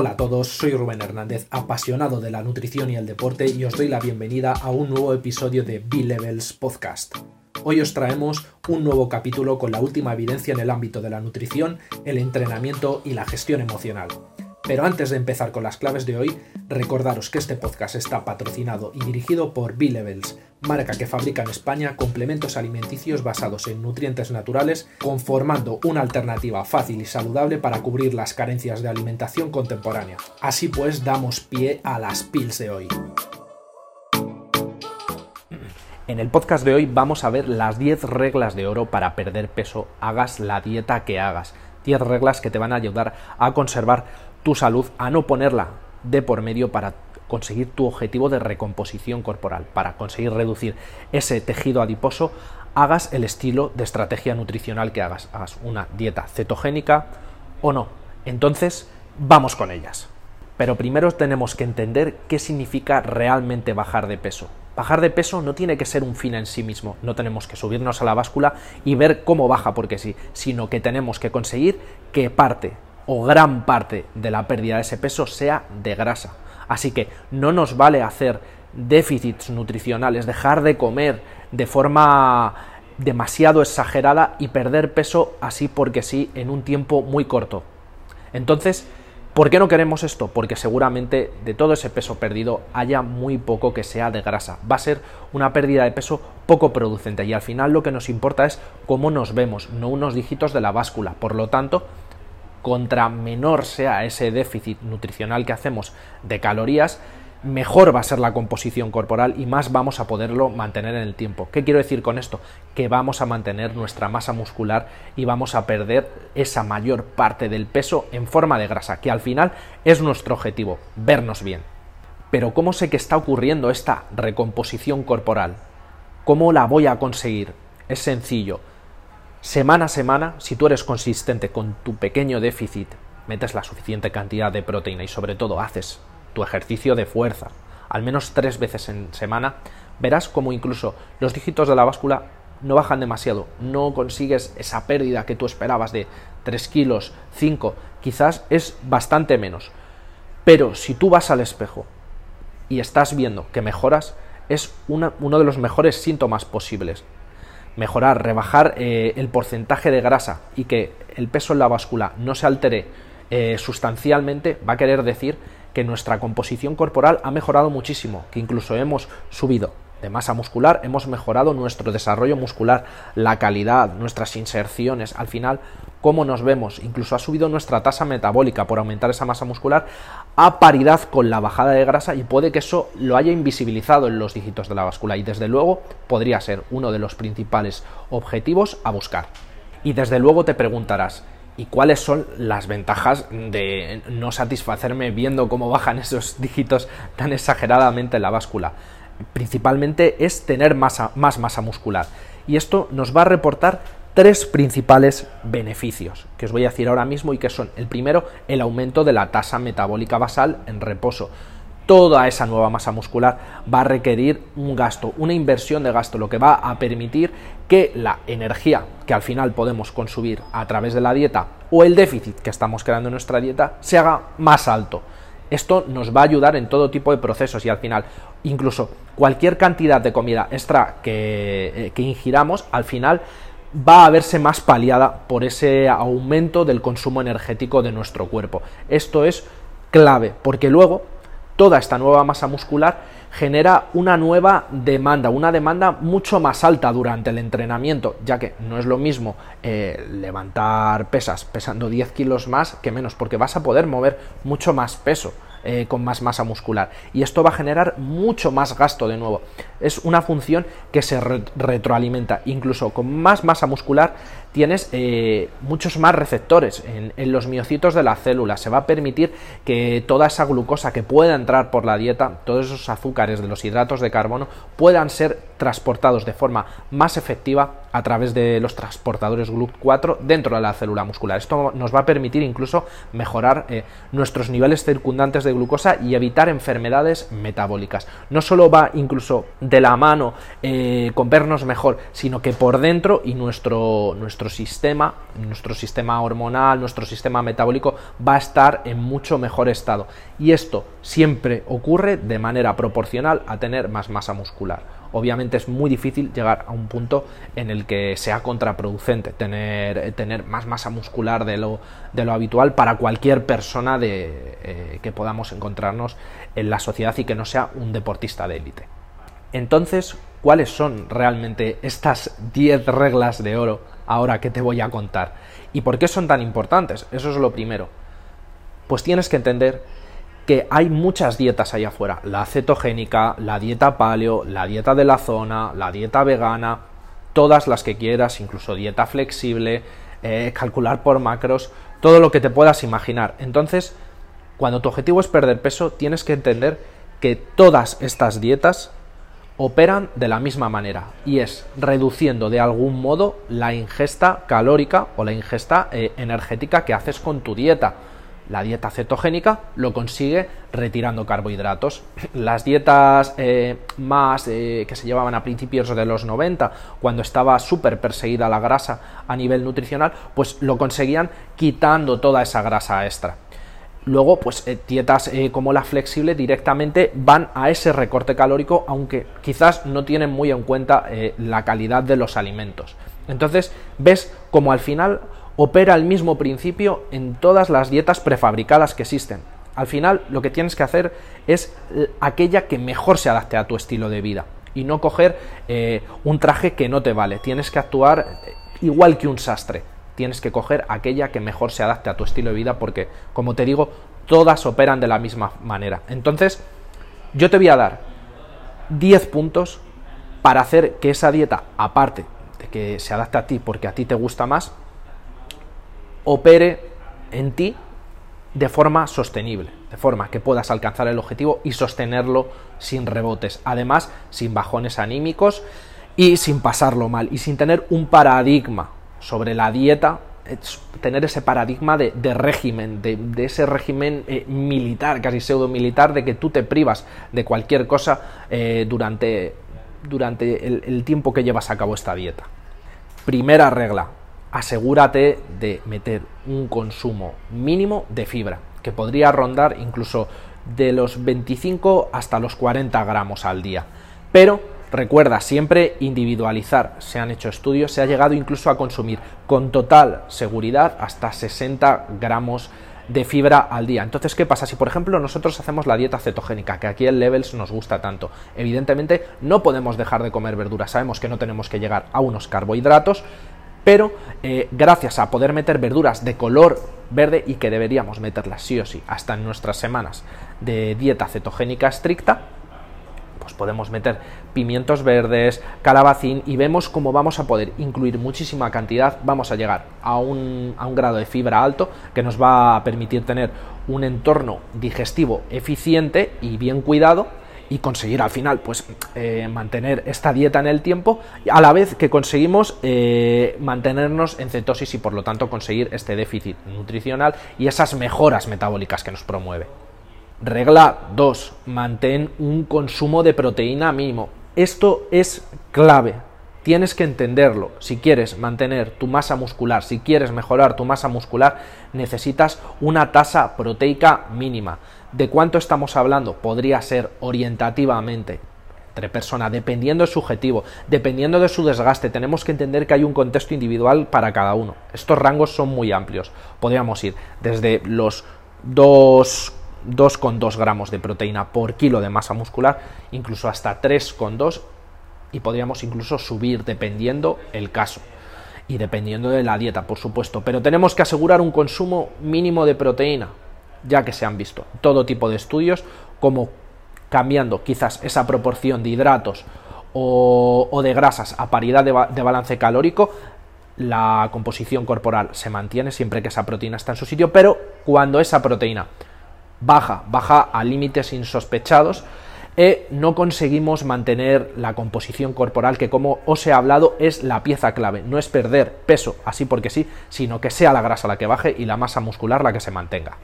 Hola a todos, soy Rubén Hernández, apasionado de la nutrición y el deporte y os doy la bienvenida a un nuevo episodio de B-Levels Podcast. Hoy os traemos un nuevo capítulo con la última evidencia en el ámbito de la nutrición, el entrenamiento y la gestión emocional. Pero antes de empezar con las claves de hoy, recordaros que este podcast está patrocinado y dirigido por B-Levels, marca que fabrica en España complementos alimenticios basados en nutrientes naturales, conformando una alternativa fácil y saludable para cubrir las carencias de alimentación contemporánea. Así pues, damos pie a las pills de hoy. En el podcast de hoy vamos a ver las 10 reglas de oro para perder peso, hagas la dieta que hagas. 10 reglas que te van a ayudar a conservar tu salud a no ponerla de por medio para conseguir tu objetivo de recomposición corporal, para conseguir reducir ese tejido adiposo, hagas el estilo de estrategia nutricional que hagas, hagas una dieta cetogénica o no. Entonces, vamos con ellas. Pero primero tenemos que entender qué significa realmente bajar de peso. Bajar de peso no tiene que ser un fin en sí mismo, no tenemos que subirnos a la báscula y ver cómo baja porque sí, sino que tenemos que conseguir que parte o gran parte de la pérdida de ese peso sea de grasa. Así que no nos vale hacer déficits nutricionales, dejar de comer de forma demasiado exagerada y perder peso así porque sí en un tiempo muy corto. Entonces, ¿por qué no queremos esto? Porque seguramente de todo ese peso perdido haya muy poco que sea de grasa. Va a ser una pérdida de peso poco producente y al final lo que nos importa es cómo nos vemos, no unos dígitos de la báscula. Por lo tanto, contra menor sea ese déficit nutricional que hacemos de calorías, mejor va a ser la composición corporal y más vamos a poderlo mantener en el tiempo. ¿Qué quiero decir con esto? Que vamos a mantener nuestra masa muscular y vamos a perder esa mayor parte del peso en forma de grasa, que al final es nuestro objetivo, vernos bien. Pero ¿cómo sé que está ocurriendo esta recomposición corporal? ¿Cómo la voy a conseguir? Es sencillo semana a semana, si tú eres consistente con tu pequeño déficit, metes la suficiente cantidad de proteína y sobre todo haces tu ejercicio de fuerza al menos tres veces en semana, verás como incluso los dígitos de la báscula no bajan demasiado, no consigues esa pérdida que tú esperabas de 3 kilos, 5, quizás es bastante menos. Pero si tú vas al espejo y estás viendo que mejoras, es uno de los mejores síntomas posibles mejorar, rebajar eh, el porcentaje de grasa y que el peso en la báscula no se altere eh, sustancialmente, va a querer decir que nuestra composición corporal ha mejorado muchísimo, que incluso hemos subido de masa muscular, hemos mejorado nuestro desarrollo muscular, la calidad, nuestras inserciones, al final, cómo nos vemos, incluso ha subido nuestra tasa metabólica por aumentar esa masa muscular a paridad con la bajada de grasa y puede que eso lo haya invisibilizado en los dígitos de la báscula y desde luego podría ser uno de los principales objetivos a buscar. Y desde luego te preguntarás, ¿Y cuáles son las ventajas de no satisfacerme viendo cómo bajan esos dígitos tan exageradamente en la báscula? principalmente es tener más masa muscular. Y esto nos va a reportar tres principales beneficios que os voy a decir ahora mismo y que son el primero el aumento de la tasa metabólica basal en reposo toda esa nueva masa muscular va a requerir un gasto, una inversión de gasto, lo que va a permitir que la energía que al final podemos consumir a través de la dieta o el déficit que estamos creando en nuestra dieta se haga más alto. Esto nos va a ayudar en todo tipo de procesos y al final incluso cualquier cantidad de comida extra que, eh, que ingiramos al final va a verse más paliada por ese aumento del consumo energético de nuestro cuerpo. Esto es clave porque luego toda esta nueva masa muscular genera una nueva demanda, una demanda mucho más alta durante el entrenamiento, ya que no es lo mismo eh, levantar pesas pesando 10 kilos más que menos, porque vas a poder mover mucho más peso. Eh, con más masa muscular. Y esto va a generar mucho más gasto de nuevo. Es una función que se retroalimenta. Incluso con más masa muscular tienes eh, muchos más receptores en, los miocitos de la célula se va a permitir que toda esa glucosa que pueda entrar por la dieta todos esos azúcares de los hidratos de carbono puedan ser transportados de forma más efectiva a través de los transportadores GLUT4 dentro de la célula muscular. Esto nos va a permitir incluso mejorar eh, nuestros niveles circundantes de glucosa y evitar enfermedades metabólicas. No solo va incluso de la mano eh, con vernos mejor, sino que por dentro y nuestro, nuestro sistema, nuestro sistema hormonal, nuestro sistema metabólico va a estar en mucho mejor estado. Y esto siempre ocurre de manera proporcional a tener más masa muscular obviamente es muy difícil llegar a un punto en el que sea contraproducente tener, tener más masa muscular de lo, de lo habitual para cualquier persona de, eh, que podamos encontrarnos en la sociedad y que no sea un deportista de élite. Entonces, ¿cuáles son realmente estas 10 reglas de oro ahora que te voy a contar? ¿Y por qué son tan importantes? Eso es lo primero. Pues tienes que entender que hay muchas dietas allá afuera. La cetogénica, la dieta paleo, la dieta de la zona, la dieta vegana, todas las que quieras, incluso dieta flexible, eh, calcular por macros, todo lo que te puedas imaginar. Entonces, cuando tu objetivo es perder peso, tienes que entender que todas estas dietas operan de la misma manera y es reduciendo de algún modo la ingesta calórica o la ingesta eh, energética que haces con tu dieta. La dieta cetogénica lo consigue retirando carbohidratos. Las dietas eh, más eh, que se llevaban a principios de los 90, cuando estaba súper perseguida la grasa a nivel nutricional, pues lo conseguían quitando toda esa grasa extra. Luego, pues eh, dietas como la flexible directamente van a ese recorte calórico, aunque quizás no tienen muy en cuenta la calidad de los alimentos. Entonces, ves como al final opera el mismo principio en todas las dietas prefabricadas que existen. Al final lo que tienes que hacer es aquella que mejor se adapte a tu estilo de vida y no coger eh, un traje que no te vale. Tienes que actuar eh, igual que un sastre. Tienes que coger aquella que mejor se adapte a tu estilo de vida porque, como te digo, todas operan de la misma manera. Entonces, yo te voy a dar 10 puntos para hacer que esa dieta, aparte de que se adapte a ti porque a ti te gusta más, opere en ti de forma sostenible, de forma que puedas alcanzar el objetivo y sostenerlo sin rebotes, además sin bajones anímicos y sin pasarlo mal y sin tener un paradigma sobre la dieta, tener ese paradigma de, régimen, de, ese régimen eh, militar, casi pseudo militar, de que tú te privas de cualquier cosa eh, durante, durante el tiempo que llevas a cabo esta dieta. Primera regla, asegúrate de meter un consumo mínimo de fibra, que podría rondar incluso de los 25 hasta los 40 gramos al día. Pero recuerda siempre individualizar. Se han hecho estudios, se ha llegado incluso a consumir con total seguridad hasta 60 gramos de fibra al día. Entonces, ¿qué pasa? Si por ejemplo nosotros hacemos la dieta cetogénica, que aquí el Levels nos gusta tanto, evidentemente no podemos dejar de comer verduras, sabemos que no tenemos que llegar a unos carbohidratos, pero eh, gracias a poder meter verduras de color verde y que deberíamos meterlas sí o sí hasta en nuestras semanas de dieta cetogénica estricta, podemos meter pimientos verdes, calabacín y vemos cómo vamos a poder incluir muchísima cantidad, vamos a llegar a un, a un grado de fibra alto que nos va a permitir tener un entorno digestivo eficiente y bien cuidado y conseguir al final pues eh, mantener esta dieta en el tiempo a la vez que conseguimos eh, mantenernos en cetosis y por lo tanto conseguir este déficit nutricional y esas mejoras metabólicas que nos promueve. Regla 2. Mantén un consumo de proteína mínimo. Esto es clave. Tienes que entenderlo. Si quieres mantener tu masa muscular, si quieres mejorar tu masa muscular, necesitas una tasa proteica mínima. ¿De cuánto estamos hablando? Podría ser orientativamente entre personas, dependiendo de su objetivo, dependiendo de su desgaste. Tenemos que entender que hay un contexto individual para cada uno. Estos rangos son muy amplios. Podríamos ir desde los 2,2 gramos de proteína por kilo de masa muscular, incluso hasta 3,2 y podríamos incluso subir dependiendo el caso y dependiendo de la dieta, por supuesto. Pero tenemos que asegurar un consumo mínimo de proteína, ya que se han visto todo tipo de estudios como cambiando quizás esa proporción de hidratos o, de grasas a paridad de, de, balance calórico, la composición corporal se mantiene siempre que esa proteína está en su sitio, pero cuando esa proteína baja, baja a límites insospechados, e no conseguimos mantener la composición corporal que como os he hablado es la pieza clave. No es perder peso así porque sí, sino que sea la grasa la que baje y la masa muscular la que se mantenga.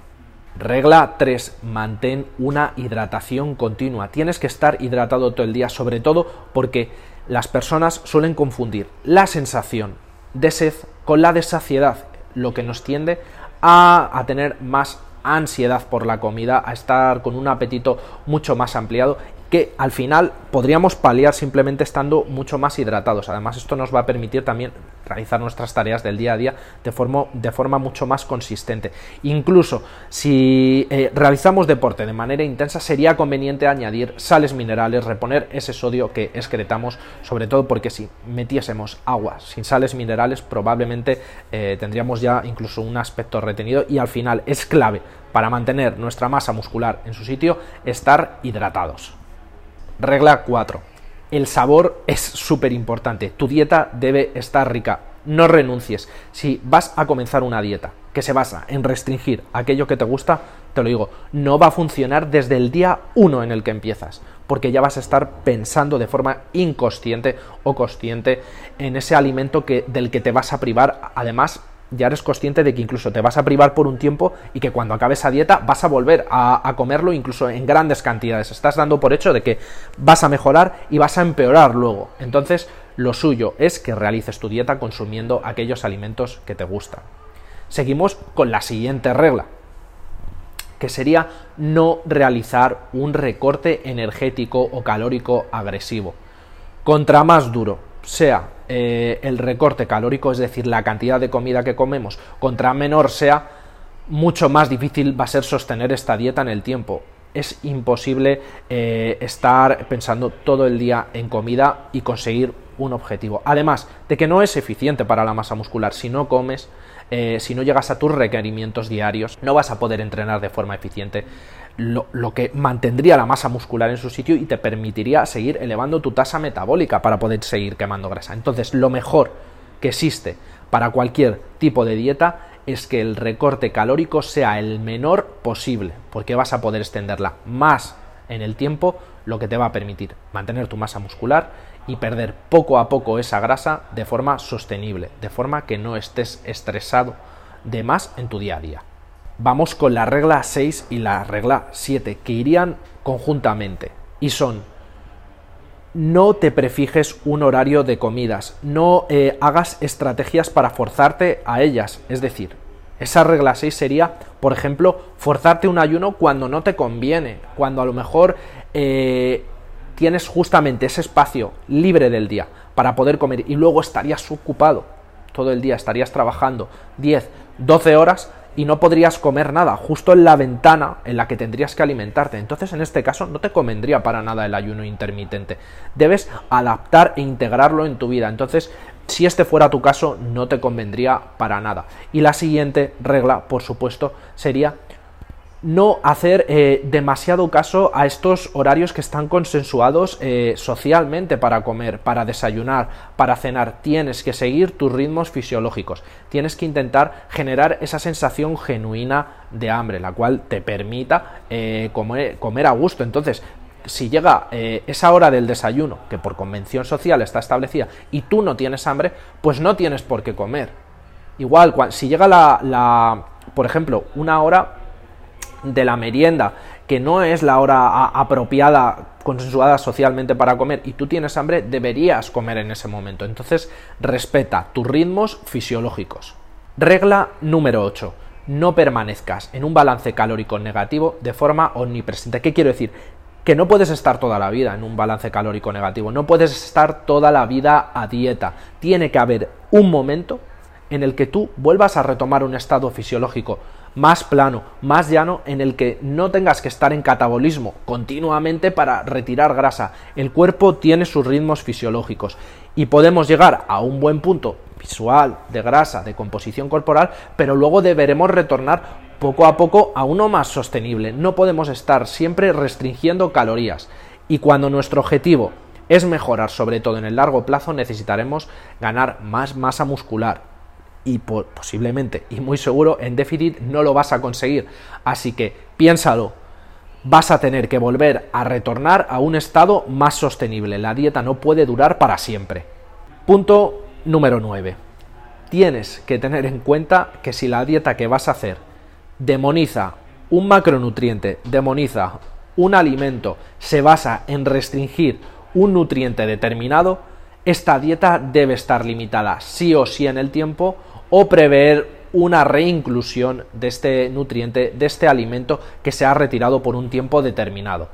Regla 3. Mantén una hidratación continua. Tienes que estar hidratado todo el día, sobre todo porque las personas suelen confundir la sensación de sed con la de saciedad, lo que nos tiende a, a tener más ansiedad por la comida, a estar con un apetito mucho más ampliado que al final podríamos paliar simplemente estando mucho más hidratados. Además, esto nos va a permitir también realizar nuestras tareas del día a día de forma, de forma mucho más consistente. Incluso si eh, realizamos deporte de manera intensa, sería conveniente añadir sales minerales, reponer ese sodio que excretamos, sobre todo porque si metiésemos agua sin sales minerales, probablemente eh, tendríamos ya incluso un aspecto retenido y al final es clave para mantener nuestra masa muscular en su sitio estar hidratados. Regla 4. El sabor es súper importante. Tu dieta debe estar rica. No renuncies. Si vas a comenzar una dieta que se basa en restringir aquello que te gusta, te lo digo, no va a funcionar desde el día 1 en el que empiezas, porque ya vas a estar pensando de forma inconsciente o consciente en ese alimento que, del que te vas a privar, además ya eres consciente de que incluso te vas a privar por un tiempo y que cuando acabes esa dieta vas a volver a, comerlo incluso en grandes cantidades. Estás dando por hecho de que vas a mejorar y vas a empeorar luego. Entonces, lo suyo es que realices tu dieta consumiendo aquellos alimentos que te gustan. Seguimos con la siguiente regla, que sería no realizar un recorte energético o calórico agresivo. Contra más duro sea eh, el recorte calórico, es decir, la cantidad de comida que comemos, contra menor sea, mucho más difícil va a ser sostener esta dieta en el tiempo. Es imposible eh, estar pensando todo el día en comida y conseguir un objetivo. Además de que no es eficiente para la masa muscular. Si no comes, eh, si no llegas a tus requerimientos diarios, no vas a poder entrenar de forma eficiente lo, que mantendría la masa muscular en su sitio y te permitiría seguir elevando tu tasa metabólica para poder seguir quemando grasa. Entonces, lo mejor que existe para cualquier tipo de dieta es que el recorte calórico sea el menor posible, porque vas a poder extenderla más en el tiempo, lo que te va a permitir mantener tu masa muscular y perder poco a poco esa grasa de forma sostenible, de forma que no estés estresado de más en tu día a día vamos con la regla 6 y la regla 7, que irían conjuntamente. Y son, no te prefijes un horario de comidas, no eh, hagas estrategias para forzarte a ellas. Es decir, esa regla 6 sería, por ejemplo, forzarte un ayuno cuando no te conviene, cuando a lo mejor eh, tienes justamente ese espacio libre del día para poder comer y luego estarías ocupado todo el día, estarías trabajando 10, 12 horas y no podrías comer nada, justo en la ventana en la que tendrías que alimentarte. Entonces, en este caso, no te convendría para nada el ayuno intermitente. Debes adaptar e integrarlo en tu vida. Entonces, si este fuera tu caso, no te convendría para nada. Y la siguiente regla, por supuesto, sería no hacer eh, demasiado caso a estos horarios que están consensuados eh, socialmente para comer, para desayunar, para cenar. Tienes que seguir tus ritmos fisiológicos. Tienes que intentar generar esa sensación genuina de hambre, la cual te permita eh, comer, a gusto. Entonces, si llega esa hora del desayuno, que por convención social está establecida, y tú no tienes hambre, pues no tienes por qué comer. Igual, si llega la por ejemplo, una hora de la merienda, que no es la hora apropiada, consensuada socialmente para comer, y tú tienes hambre, deberías comer en ese momento. Entonces, respeta tus ritmos fisiológicos. Regla número 8. No permanezcas en un balance calórico negativo de forma omnipresente. ¿Qué quiero decir? Que no puedes estar toda la vida en un balance calórico negativo, no puedes estar toda la vida a dieta. Tiene que haber un momento en el que tú vuelvas a retomar un estado fisiológico más plano, más llano, en el que no tengas que estar en catabolismo continuamente para retirar grasa. El cuerpo tiene sus ritmos fisiológicos y podemos llegar a un buen punto visual, de grasa, de composición corporal, pero luego deberemos retornar poco a poco a uno más sostenible. No podemos estar siempre restringiendo calorías. Y cuando nuestro objetivo es mejorar, sobre todo en el largo plazo, necesitaremos ganar más masa muscular, y posiblemente y muy seguro en déficit no lo vas a conseguir. Así que piénsalo. vas a tener que volver a retornar a un estado más sostenible. La dieta no puede durar para siempre. Punto número 9. Tienes que tener en cuenta que si la dieta que vas a hacer demoniza un macronutriente, demoniza un alimento, se basa en restringir un nutriente determinado, esta dieta debe estar limitada sí o sí en el tiempo o prever una reinclusión de este nutriente, de este alimento que se ha retirado por un tiempo determinado.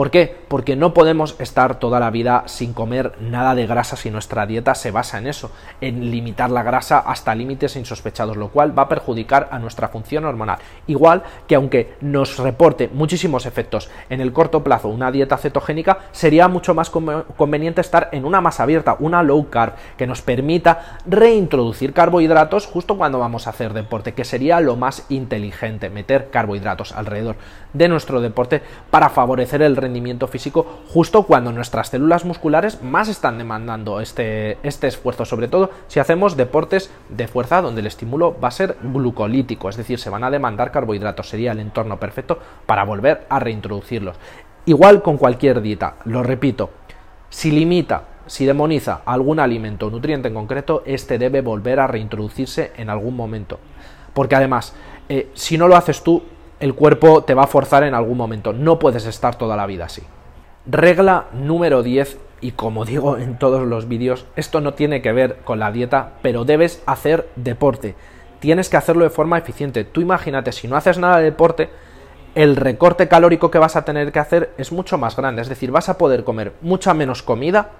¿Por qué? Porque no podemos estar toda la vida sin comer nada de grasa si nuestra dieta se basa en eso, en limitar la grasa hasta límites insospechados, lo cual va a perjudicar a nuestra función hormonal. Igual que aunque nos reporte muchísimos efectos en el corto plazo una dieta cetogénica, sería mucho más conveniente estar en una masa abierta, una low carb, que nos permita reintroducir carbohidratos justo cuando vamos a hacer deporte, que sería lo más inteligente, meter carbohidratos alrededor de nuestro deporte para favorecer el rendimiento rendimiento físico justo cuando nuestras células musculares más están demandando este, este esfuerzo, sobre todo si hacemos deportes de fuerza donde el estímulo va a ser glucolítico, es decir, se van a demandar carbohidratos, sería el entorno perfecto para volver a reintroducirlos. Igual con cualquier dieta, lo repito, si limita si demoniza algún alimento o nutriente en concreto, este debe volver a reintroducirse en algún momento. Porque además, eh, si no lo haces tú, el cuerpo te va a forzar en algún momento. No puedes estar toda la vida así. Regla número 10, y como digo en todos los vídeos, esto no tiene que ver con la dieta, pero debes hacer deporte. Tienes que hacerlo de forma eficiente. Tú imagínate, si no haces nada de deporte, el recorte calórico que vas a tener que hacer es mucho más grande. Es decir, vas a poder comer mucha menos comida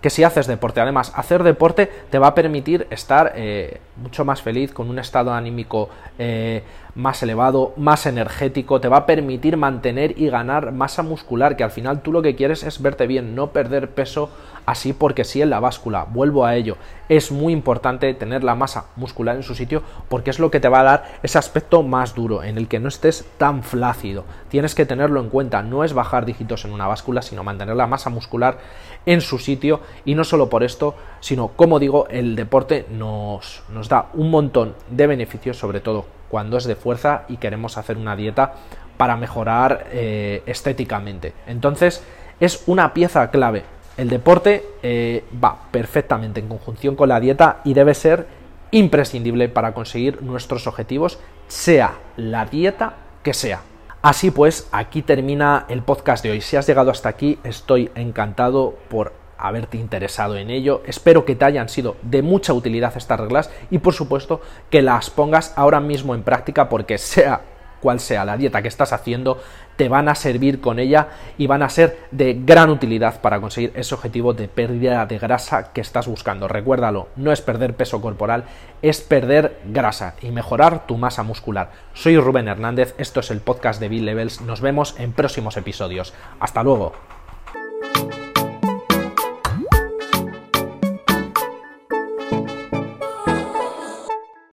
que si haces deporte. Además, hacer deporte te va a permitir estar eh, mucho más feliz, con un estado anímico eh, más elevado, más energético, te va a permitir mantener y ganar masa muscular, que al final tú lo que quieres es verte bien, no perder peso así porque sí en la báscula. Vuelvo a ello. Es muy importante tener la masa muscular en su sitio porque es lo que te va a dar ese aspecto más duro, en el que no estés tan flácido. Tienes que tenerlo en cuenta, no es bajar dígitos en una báscula, sino mantener la masa muscular en su sitio y no solo por esto, sino como digo, el deporte nos, nos da un montón de beneficios, sobre todo cuando es de fuerza y queremos hacer una dieta para mejorar eh, estéticamente. Entonces es una pieza clave. El deporte eh, va perfectamente en conjunción con la dieta y debe ser imprescindible para conseguir nuestros objetivos, sea la dieta que sea. Así pues, aquí termina el podcast de hoy. Si has llegado hasta aquí, estoy encantado por haberte interesado en ello. Espero que te hayan sido de mucha utilidad estas reglas y por supuesto que las pongas ahora mismo en práctica porque sea cual sea la dieta que estás haciendo, te van a servir con ella y van a ser de gran utilidad para conseguir ese objetivo de pérdida de grasa que estás buscando. Recuérdalo, no es perder peso corporal, es perder grasa y mejorar tu masa muscular. Soy Rubén Hernández, esto es el podcast de Bill Levels, nos vemos en próximos episodios. Hasta luego.